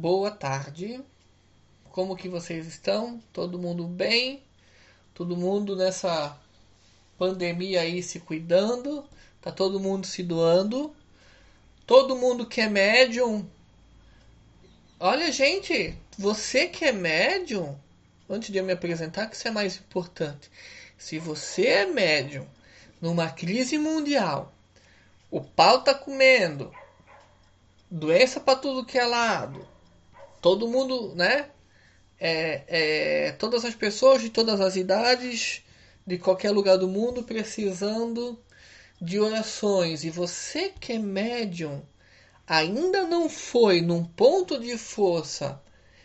Boa tarde. Como que vocês estão? Todo mundo bem? Todo mundo nessa pandemia aí se cuidando? Tá todo mundo se doando? Todo mundo que é médium? Olha, gente, você que é médium, antes de eu me apresentar, que isso é mais importante. Se você é médium numa crise mundial, o pau tá comendo, doença para tudo que é lado, todo mundo, né? É, é, todas as pessoas de todas as idades, de qualquer lugar do mundo, precisando de orações. E você que é médium, ainda não foi num ponto de força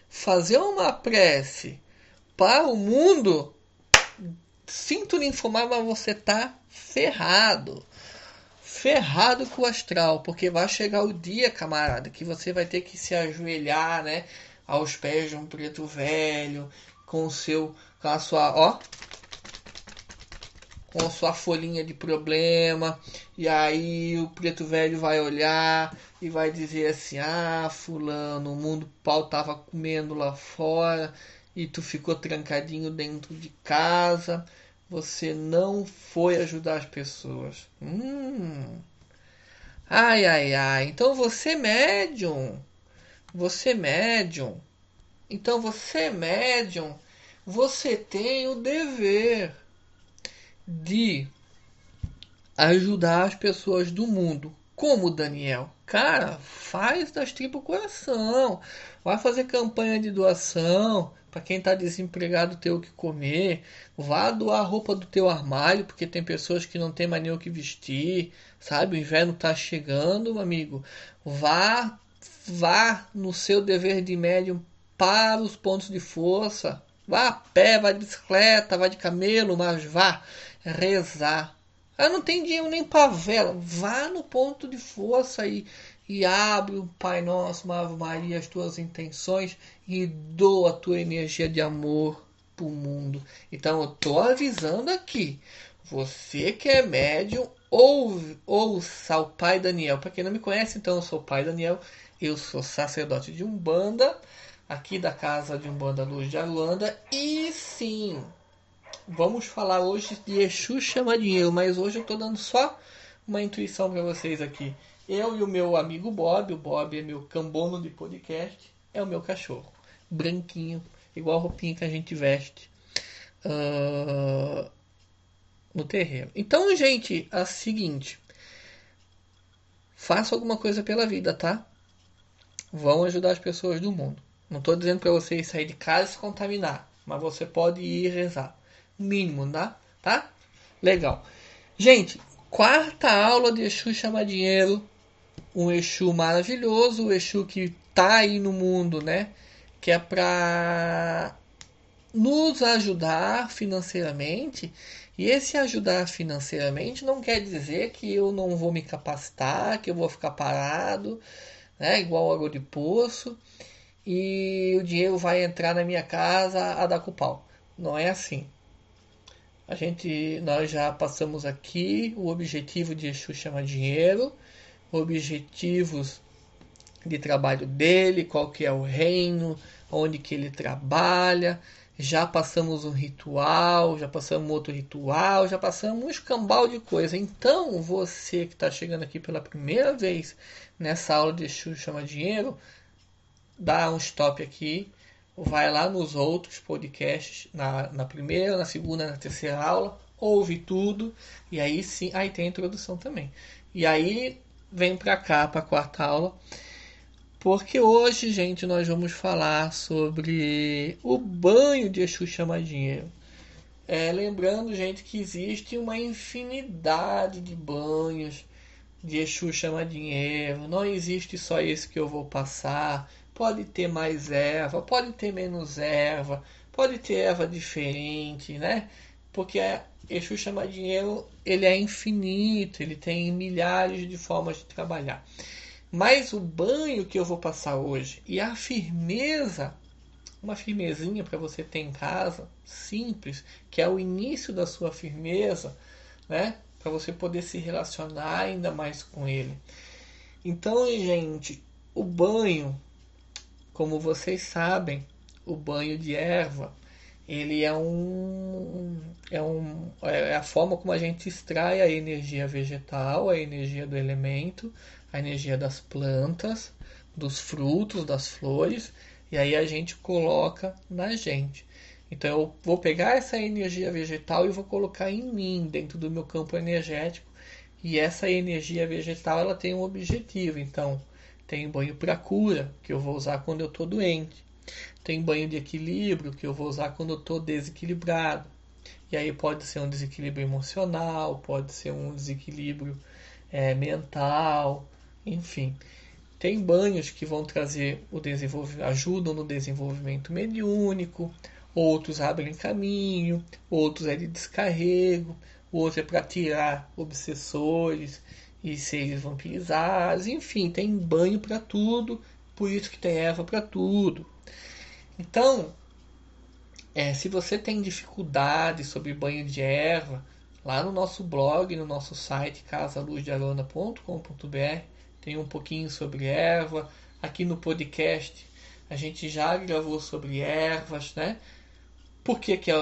fazer uma prece para o mundo, sinto lhe informar, mas você tá ferrado. Ferrado com o astral, porque vai chegar o dia, camarada, que você vai ter que se ajoelhar, né, aos pés de um preto velho, com o seu, com a sua, ó, com a sua folhinha de problema, e aí o preto velho vai olhar e vai dizer assim: "Ah, fulano, o mundo pau tava comendo lá fora e tu ficou trancadinho dentro de casa" você não foi ajudar as pessoas. Hum. Ai, ai, ai. Então você é médium. Você é médium. Então você é médium. Você tem o dever de ajudar as pessoas do mundo. Como Daniel? Cara, faz das tripas coração. Vai fazer campanha de doação para quem está desempregado ter o que comer. Vá doar a roupa do teu armário, porque tem pessoas que não tem mais nem o que vestir, sabe? O inverno está chegando, amigo. Vá, vá no seu dever de médium para os pontos de força. Vá a pé, vá de bicicleta, vá de camelo, mas vá rezar. Ah, não tem dinheiro nem para vela. Vá no ponto de força e e abre o Pai Nosso, uma Ave Maria, as tuas intenções e doa a tua energia de amor para o mundo. Então eu tô avisando aqui, você que é médium, ouve, ouça o Pai Daniel. Para quem não me conhece, então eu sou o Pai Daniel, eu sou sacerdote de Umbanda, aqui da casa de Umbanda Luz de Aruanda, e sim, vamos falar hoje de Exu chama dinheiro, mas hoje eu estou dando só uma intuição para vocês aqui. Eu e o meu amigo Bob, o Bob é meu cambono de podcast, é o meu cachorro. Branquinho, igual a roupinha que a gente veste uh, no terreno. Então, gente, é a seguinte. Faça alguma coisa pela vida, tá? Vão ajudar as pessoas do mundo. Não estou dizendo para vocês sair de casa e se contaminar, mas você pode ir rezar. Mínimo, tá? Tá? Legal. Gente, quarta aula de Exu Chama Dinheiro um Exu maravilhoso, o Exu que está aí no mundo, né? Que é para nos ajudar financeiramente. E esse ajudar financeiramente não quer dizer que eu não vou me capacitar, que eu vou ficar parado, né? Igual água de poço, e o dinheiro vai entrar na minha casa a dar com pau. Não é assim. A gente, nós já passamos aqui o objetivo de Exu chama dinheiro objetivos de trabalho dele, qual que é o reino, onde que ele trabalha. Já passamos um ritual, já passamos outro ritual, já passamos um escambau de coisa. Então, você que está chegando aqui pela primeira vez nessa aula de Exu Chama Dinheiro, dá um stop aqui, vai lá nos outros podcasts, na, na primeira, na segunda, na terceira aula, ouve tudo, e aí sim, aí tem a introdução também. E aí vem para cá, para a quarta aula, porque hoje, gente, nós vamos falar sobre o banho de Exu Chama Dinheiro. É, lembrando, gente, que existe uma infinidade de banhos de Exu Chama Dinheiro. Não existe só esse que eu vou passar. Pode ter mais erva, pode ter menos erva, pode ter erva diferente, né? Porque Exu chama dinheiro, ele é infinito, ele tem milhares de formas de trabalhar. Mas o banho que eu vou passar hoje e a firmeza, uma firmezinha para você ter em casa, simples, que é o início da sua firmeza, né? Para você poder se relacionar ainda mais com ele. Então, gente, o banho como vocês sabem, o banho de erva ele é um é um é a forma como a gente extrai a energia vegetal, a energia do elemento, a energia das plantas, dos frutos, das flores, e aí a gente coloca na gente. Então eu vou pegar essa energia vegetal e vou colocar em mim, dentro do meu campo energético, e essa energia vegetal ela tem um objetivo. Então, tem banho para cura, que eu vou usar quando eu estou doente. Tem banho de equilíbrio que eu vou usar quando eu estou desequilibrado. E aí pode ser um desequilíbrio emocional, pode ser um desequilíbrio é, mental, enfim. Tem banhos que vão trazer o desenvolvimento, ajudam no desenvolvimento mediúnico, outros abrem caminho, outros é de descarrego, outro é para tirar obsessores e seres vampirizados, enfim, tem banho para tudo, por isso que tem erva para tudo. Então, é, se você tem dificuldade sobre banho de erva, lá no nosso blog, no nosso site casaluzdearona.com.br, tem um pouquinho sobre erva. Aqui no podcast a gente já gravou sobre ervas, né? Por que, que, é,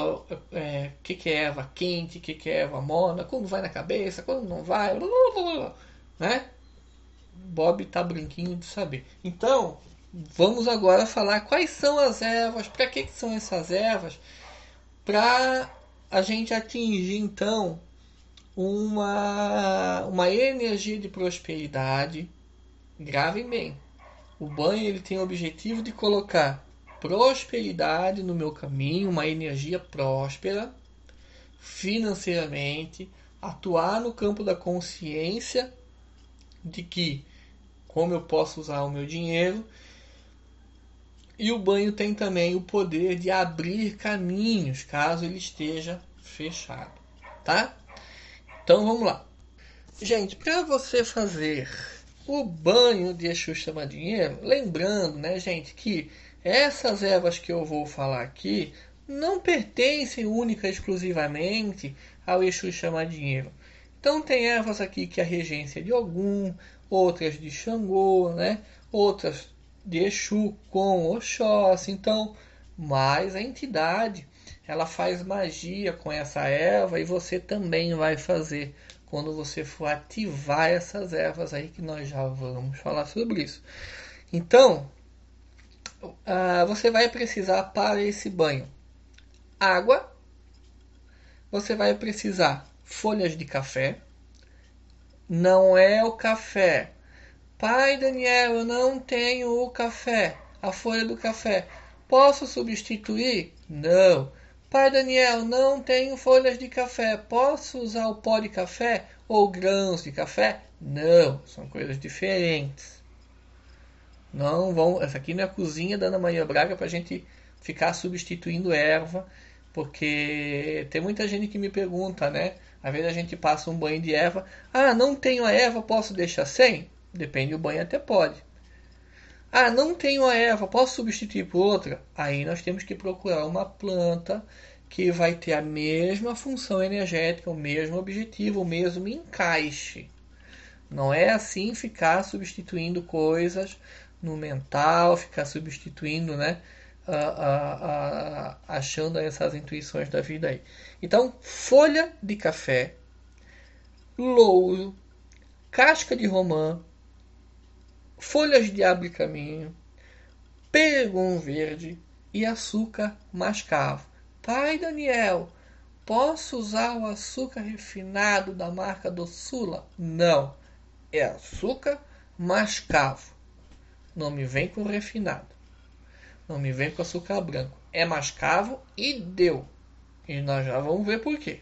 é, que, que é erva quente, que, que é erva mona, quando vai na cabeça, quando não vai, blá, blá, blá, né? Bob tá brinquinho de saber. Então, vamos agora falar quais são as ervas, para que, que são essas ervas, para a gente atingir então uma, uma energia de prosperidade. Gravem bem. O banho ele tem o objetivo de colocar prosperidade no meu caminho, uma energia próspera financeiramente, atuar no campo da consciência de que como eu posso usar o meu dinheiro e o banho tem também o poder de abrir caminhos caso ele esteja fechado, tá? Então vamos lá. Gente, para você fazer o banho de Exu chama dinheiro, lembrando, né, gente, que essas ervas que eu vou falar aqui não pertencem única e exclusivamente ao Exu chama dinheiro. Então tem ervas aqui que é a regência de Ogum, outras de Xangô, né? Outras de Exu com Oxóssi. Então, mais a entidade, ela faz magia com essa erva e você também vai fazer quando você for ativar essas ervas aí que nós já vamos falar sobre isso. Então, uh, você vai precisar para esse banho água, você vai precisar folhas de café, não é o café Pai Daniel, eu não tenho o café, a folha do café. Posso substituir? Não. Pai Daniel, não tenho folhas de café. Posso usar o pó de café ou grãos de café? Não, são coisas diferentes. Não vão. Essa aqui não é a cozinha da Ana Maria Braga para a gente ficar substituindo erva, porque tem muita gente que me pergunta, né? Às vezes a gente passa um banho de erva. Ah, não tenho a erva, posso deixar sem? Depende do banho, até pode. Ah, não tenho a erva, posso substituir por outra? Aí nós temos que procurar uma planta que vai ter a mesma função energética, o mesmo objetivo, o mesmo encaixe. Não é assim ficar substituindo coisas no mental, ficar substituindo, né? Achando essas intuições da vida aí. Então, folha de café, louro, casca de romã, folhas de abre caminho, pegum verde e açúcar mascavo. Pai Daniel, posso usar o açúcar refinado da marca do Sula? Não, é açúcar mascavo. Não me vem com refinado. Não me vem com açúcar branco. É mascavo e deu. E nós já vamos ver por quê.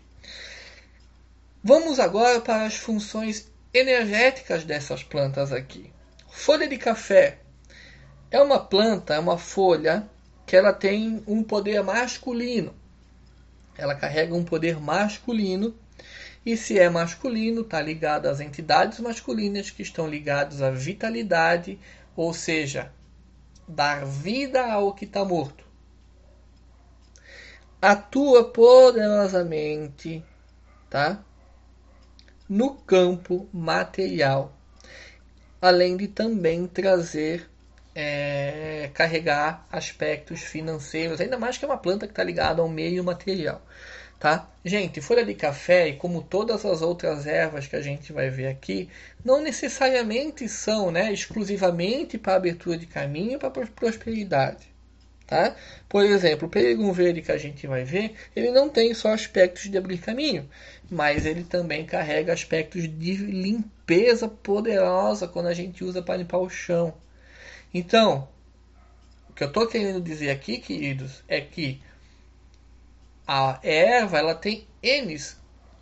Vamos agora para as funções energéticas dessas plantas aqui. Folha de café é uma planta, é uma folha que ela tem um poder masculino. Ela carrega um poder masculino e se é masculino, está ligado às entidades masculinas que estão ligadas à vitalidade, ou seja, dar vida ao que está morto. Atua poderosamente, tá? No campo material além de também trazer é, carregar aspectos financeiros, ainda mais que é uma planta que está ligada ao meio material. Tá? Gente, folha de café, e como todas as outras ervas que a gente vai ver aqui, não necessariamente são né, exclusivamente para abertura de caminho para prosperidade. Tá? Por exemplo, o peregum verde que a gente vai ver, ele não tem só aspectos de abrir caminho, mas ele também carrega aspectos de limpeza poderosa quando a gente usa para limpar o chão. Então, o que eu estou querendo dizer aqui, queridos, é que a erva ela tem N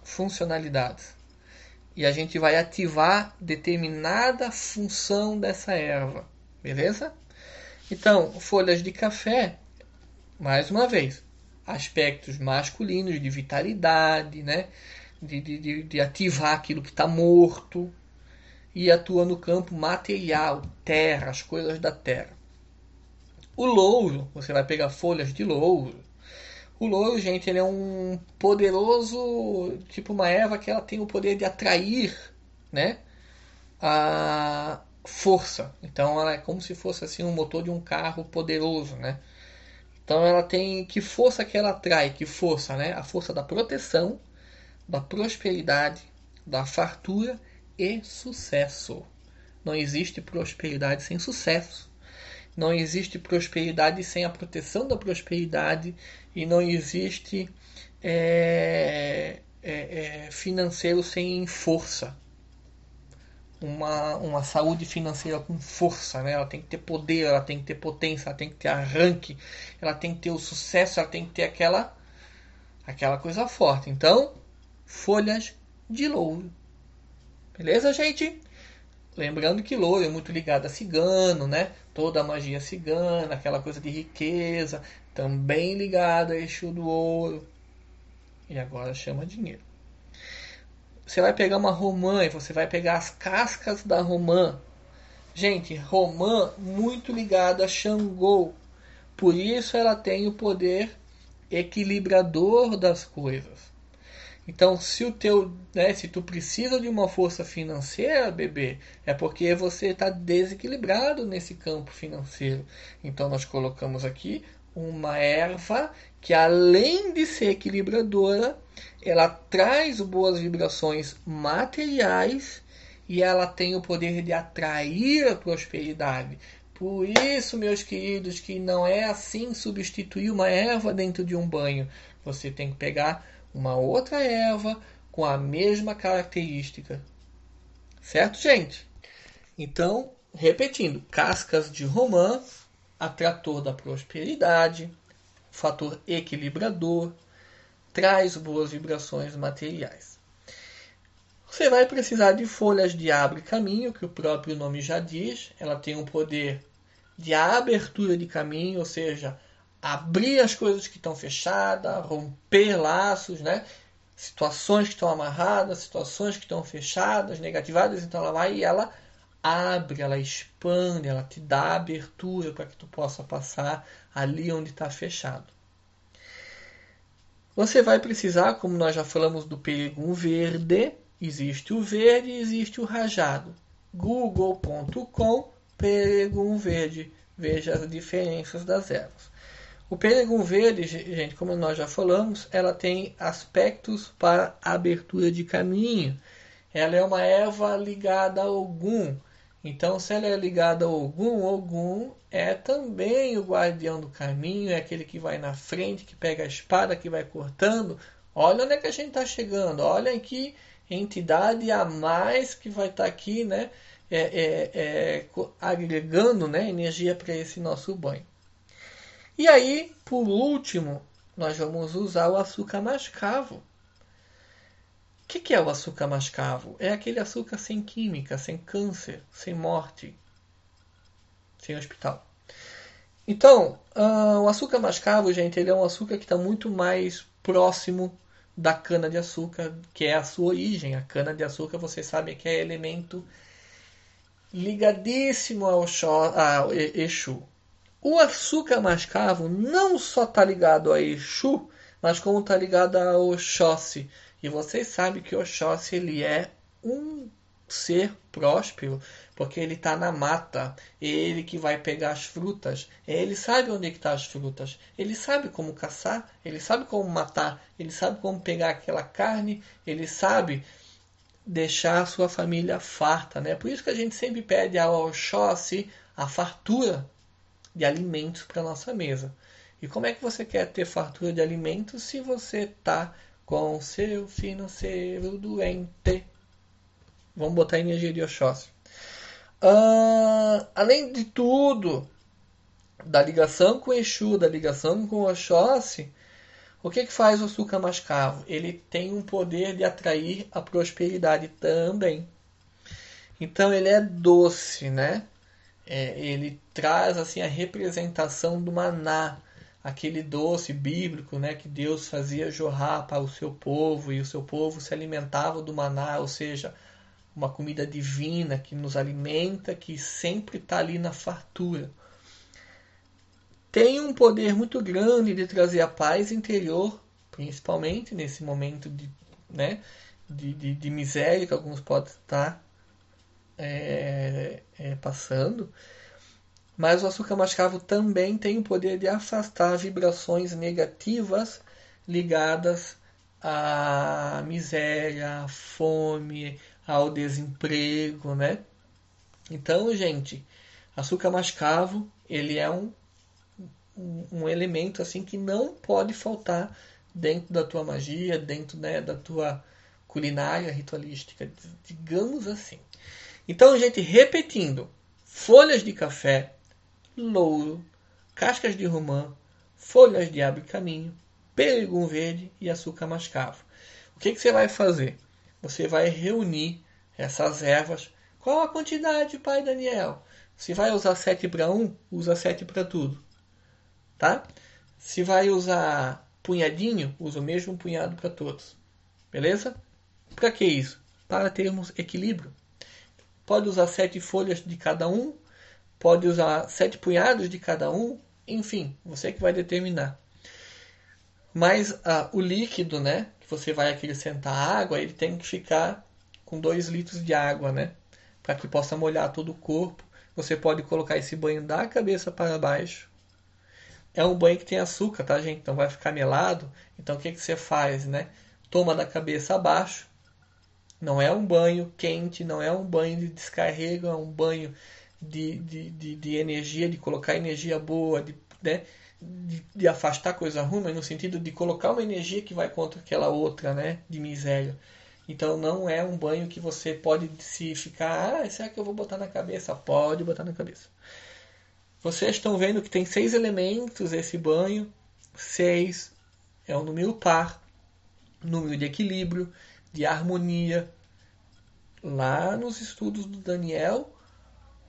funcionalidades. E a gente vai ativar determinada função dessa erva. Beleza? Então, folhas de café, mais uma vez, aspectos masculinos de vitalidade, né? de, de, de ativar aquilo que está morto. E atua no campo material, terra, as coisas da terra. O louro, você vai pegar folhas de louro, o louro, gente, ele é um poderoso, tipo uma erva que ela tem o poder de atrair, né, a força. Então ela é como se fosse assim um motor de um carro poderoso, né? Então ela tem que força que ela atrai, que força, né? A força da proteção, da prosperidade, da fartura e sucesso. Não existe prosperidade sem sucesso. Não existe prosperidade sem a proteção da prosperidade e não existe é, é, é, financeiro sem força. Uma, uma saúde financeira com força, né? ela tem que ter poder, ela tem que ter potência, ela tem que ter arranque, ela tem que ter o sucesso, ela tem que ter aquela, aquela coisa forte. Então, folhas de louro. Beleza, gente? Lembrando que louro é muito ligado a cigano, né? Toda a magia cigana, aquela coisa de riqueza, também ligado a Exu do ouro. E agora chama dinheiro. Você vai pegar uma romã e você vai pegar as cascas da romã. Gente, romã muito ligada a Xangô. Por isso ela tem o poder equilibrador das coisas. Então, se o teu, né, se tu precisa de uma força financeira, bebê, é porque você está desequilibrado nesse campo financeiro. Então, nós colocamos aqui uma erva que, além de ser equilibradora, ela traz boas vibrações materiais e ela tem o poder de atrair a prosperidade. Por isso, meus queridos, que não é assim substituir uma erva dentro de um banho. Você tem que pegar uma outra erva com a mesma característica. Certo, gente? Então, repetindo: cascas de romã, atrator da prosperidade, fator equilibrador, traz boas vibrações materiais. Você vai precisar de folhas de abre caminho, que o próprio nome já diz, ela tem um poder de abertura de caminho, ou seja, abrir as coisas que estão fechadas, romper laços, né? Situações que estão amarradas, situações que estão fechadas, negativadas, então ela vai e ela abre, ela expande, ela te dá abertura para que tu possa passar ali onde está fechado. Você vai precisar, como nós já falamos do peregum verde, existe o verde e existe o rajado. google.com peregum verde. Veja as diferenças das ervas. O peregum verde, gente, como nós já falamos, ela tem aspectos para abertura de caminho. Ela é uma erva ligada ao Ogum. Então, se ela é ligada ao Ogum, Ogum é também o guardião do caminho, é aquele que vai na frente, que pega a espada, que vai cortando. Olha onde é que a gente está chegando. Olha que entidade a mais que vai estar tá aqui, né? É, é, é, agregando né, energia para esse nosso banho. E aí, por último, nós vamos usar o açúcar mascavo. O que, que é o açúcar mascavo? É aquele açúcar sem química, sem câncer, sem morte, sem hospital. Então, uh, o açúcar mascavo, gente, ele é um açúcar que está muito mais próximo da cana de açúcar, que é a sua origem. A cana de açúcar, vocês sabem que é elemento ligadíssimo ao, ao Exu. O açúcar mascavo não só está ligado a Exu, mas como está ligado a Oxóssi. E vocês sabem que Oxóssi ele é um ser próspero, porque ele está na mata, ele que vai pegar as frutas, ele sabe onde é estão tá as frutas, ele sabe como caçar, ele sabe como matar, ele sabe como pegar aquela carne, ele sabe deixar a sua família farta, né? Por isso que a gente sempre pede ao Oxóssi a fartura de alimentos para nossa mesa. E como é que você quer ter fartura de alimentos se você está com seu financeiro doente? Vamos botar energia de Oxóssi. Uh, além de tudo, da ligação com Exu, da ligação com Oxóssi, o que, que faz o açúcar mascavo? Ele tem um poder de atrair a prosperidade também. Então ele é doce, né? É, ele traz assim a representação do maná, aquele doce bíblico, né, que Deus fazia jorrar para o seu povo e o seu povo se alimentava do maná, ou seja, uma comida divina que nos alimenta, que sempre está ali na fartura. Tem um poder muito grande de trazer a paz interior, principalmente nesse momento de, né, de, de, de miséria que alguns podem estar é, é, passando. Mas o açúcar mascavo também tem o poder de afastar vibrações negativas ligadas à miséria, à fome, ao desemprego, né? Então, gente, açúcar mascavo, ele é um, um, um, elemento assim que não pode faltar dentro da tua magia, dentro né, da tua culinária ritualística, digamos assim. Então, gente, repetindo: folhas de café, louro, cascas de romã, folhas de abre caminho, peregum verde e açúcar mascavo. O que, que você vai fazer? você vai reunir essas ervas. Qual a quantidade, pai Daniel? Se vai usar 7 para 1, usa 7 para tudo. Tá? Se vai usar punhadinho, usa o mesmo punhado para todos. Beleza? Para que isso? Para termos equilíbrio. Pode usar sete folhas de cada um, pode usar sete punhados de cada um, enfim, você que vai determinar. Mas ah, o líquido, né, você vai acrescentar água, ele tem que ficar com 2 litros de água, né? Para que possa molhar todo o corpo. Você pode colocar esse banho da cabeça para baixo. É um banho que tem açúcar, tá, gente? Então vai ficar melado. Então o que, que você faz, né? Toma da cabeça abaixo. Não é um banho quente, não é um banho de descarrego, é um banho de, de, de, de energia, de colocar energia boa, de, né? de, de, afastar coisa ruim, mas no sentido de colocar uma energia que vai contra aquela outra, né? De miséria. Então não é um banho que você pode se ficar, ah, será que eu vou botar na cabeça? Pode botar na cabeça. Vocês estão vendo que tem seis elementos esse banho. Seis é um número par, número de equilíbrio, de harmonia. Lá nos estudos do Daniel,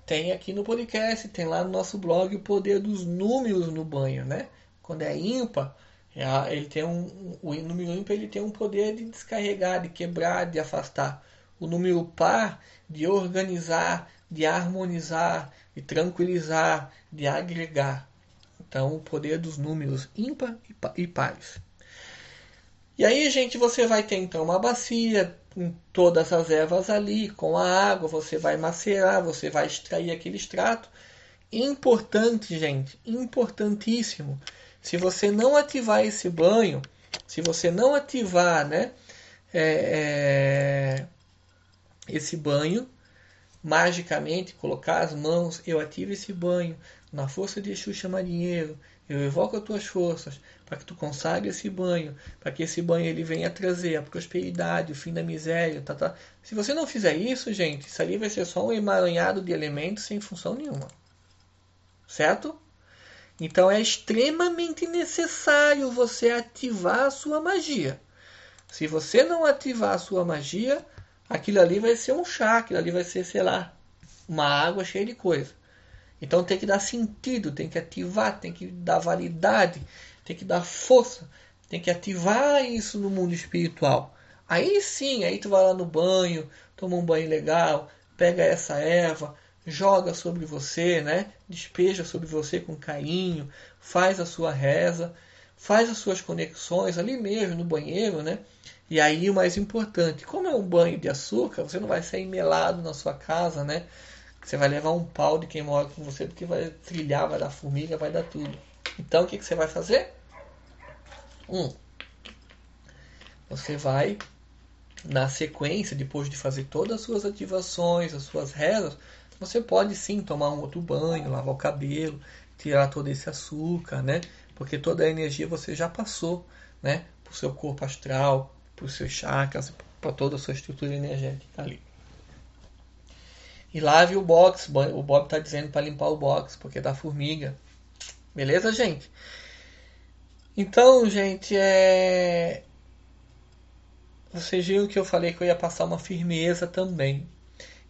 tem aqui no podcast, tem lá no nosso blog o poder dos números no banho, né? Quando é ímpar, é ele tem um, o número ímpar ele tem um poder de descarregar, de quebrar, de afastar. O número par de organizar, de harmonizar, de tranquilizar, de agregar. Então, o poder dos números ímpar e pares. E aí, gente, você vai ter então uma bacia com todas as ervas ali, com a água, você vai macerar, você vai extrair aquele extrato. Importante, gente, importantíssimo. Se você não ativar esse banho, se você não ativar, né, é, é, esse banho, magicamente colocar as mãos, eu ativo esse banho na força de Xuxa Marinheiro, eu evoco as tuas forças para que tu consagre esse banho, para que esse banho ele venha trazer a prosperidade, o fim da miséria, tá, tá. Se você não fizer isso, gente, isso ali vai ser só um emaranhado de elementos sem função nenhuma. Certo? Então é extremamente necessário você ativar a sua magia. Se você não ativar a sua magia, aquilo ali vai ser um chá, aquilo ali vai ser, sei lá, uma água cheia de coisa. Então tem que dar sentido, tem que ativar, tem que dar validade, tem que dar força, tem que ativar isso no mundo espiritual. Aí sim, aí tu vai lá no banho, toma um banho legal, pega essa erva, joga sobre você, né? Despeja sobre você com carinho, faz a sua reza, faz as suas conexões ali mesmo no banheiro, né? E aí o mais importante, como é um banho de açúcar, você não vai sair melado na sua casa, né? Você vai levar um pau de quem mora com você, porque vai trilhar, vai dar formiga, vai dar tudo. Então o que, que você vai fazer? Um, você vai, na sequência, depois de fazer todas as suas ativações, as suas rezas, você pode sim tomar um outro banho, lavar o cabelo, tirar todo esse açúcar, né? Porque toda a energia você já passou, né? Para o seu corpo astral, para os seus chakras, para toda a sua estrutura energética ali. E lave o box. O Bob está dizendo para limpar o box, porque dá formiga. Beleza, gente? Então, gente, é. Vocês viram que eu falei que eu ia passar uma firmeza também.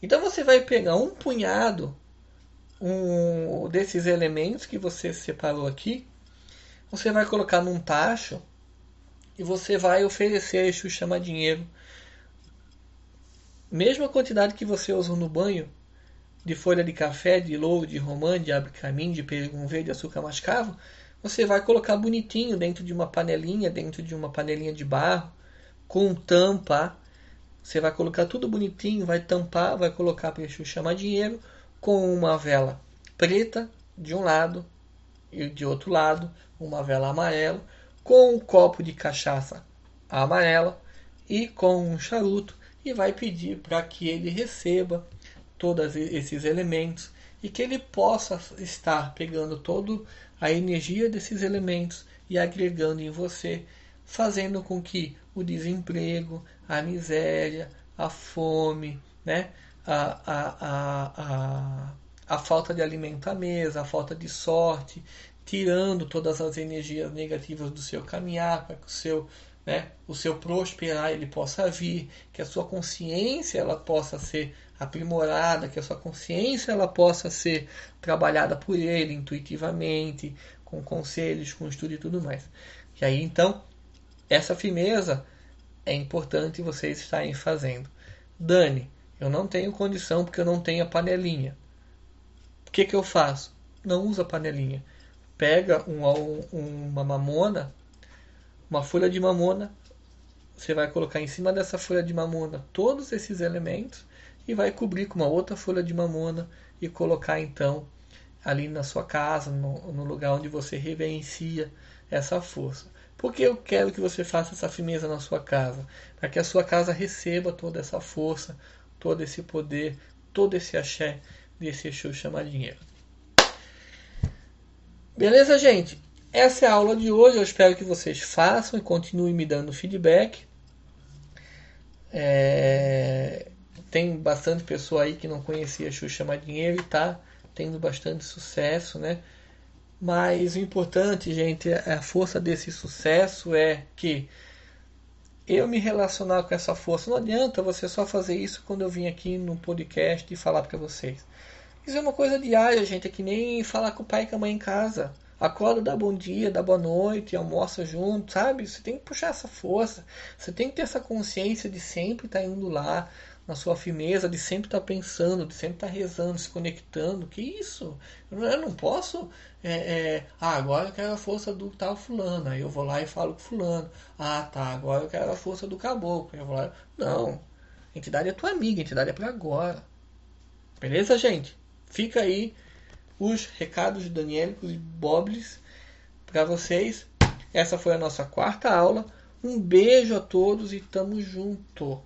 Então você vai pegar um punhado um, desses elementos que você separou aqui, você vai colocar num tacho e você vai oferecer a chama dinheiro. Mesma quantidade que você usou no banho, de folha de café, de louro, de romã, de abre-caminho, de peregum verde, açúcar mascavo, você vai colocar bonitinho dentro de uma panelinha, dentro de uma panelinha de barro, com tampa. Você vai colocar tudo bonitinho, vai tampar, vai colocar para Exu chamar dinheiro com uma vela preta de um lado e de outro lado uma vela amarela, com um copo de cachaça amarela e com um charuto e vai pedir para que ele receba todos esses elementos e que ele possa estar pegando toda a energia desses elementos e agregando em você, fazendo com que o desemprego, a miséria, a fome, né, a, a, a, a, a falta de alimento à mesa, a falta de sorte, tirando todas as energias negativas do seu caminhar, para que o seu, né, o seu prosperar ele possa vir, que a sua consciência ela possa ser aprimorada, que a sua consciência ela possa ser trabalhada por ele intuitivamente, com conselhos, com estudo e tudo mais. E aí então, essa firmeza é importante vocês estarem fazendo. Dani, eu não tenho condição porque eu não tenho a panelinha. O que, que eu faço? Não usa panelinha. Pega um, um, uma mamona, uma folha de mamona, você vai colocar em cima dessa folha de mamona todos esses elementos e vai cobrir com uma outra folha de mamona e colocar então ali na sua casa, no, no lugar onde você reverencia essa força. Porque eu quero que você faça essa firmeza na sua casa, para que a sua casa receba toda essa força, todo esse poder, todo esse axé desse Exu chamar dinheiro. Beleza, gente? Essa é a aula de hoje. Eu espero que vocês façam e continuem me dando feedback. É tem bastante pessoa aí que não conhecia Xuxa Dinheiro e tá tendo bastante sucesso, né? Mas o importante, gente, é a força desse sucesso é que eu me relacionar com essa força. Não adianta você só fazer isso quando eu vim aqui no podcast e falar para vocês. Isso é uma coisa diária, gente. É que nem falar com o pai e com a mãe em casa. Acorda, dá bom dia, dá boa noite, almoça junto, sabe? Você tem que puxar essa força. Você tem que ter essa consciência de sempre estar indo lá, na sua firmeza de sempre estar tá pensando, de sempre estar tá rezando, se conectando. Que isso? Eu não posso. É, é, ah, agora eu quero a força do tal fulano. Aí eu vou lá e falo com fulano. Ah, tá. Agora eu quero a força do caboclo. Eu vou lá. Não. Entidade é tua amiga. Entidade é para agora. Beleza, gente? Fica aí os recados de Danielicos e Bobles para vocês. Essa foi a nossa quarta aula. Um beijo a todos e tamo junto.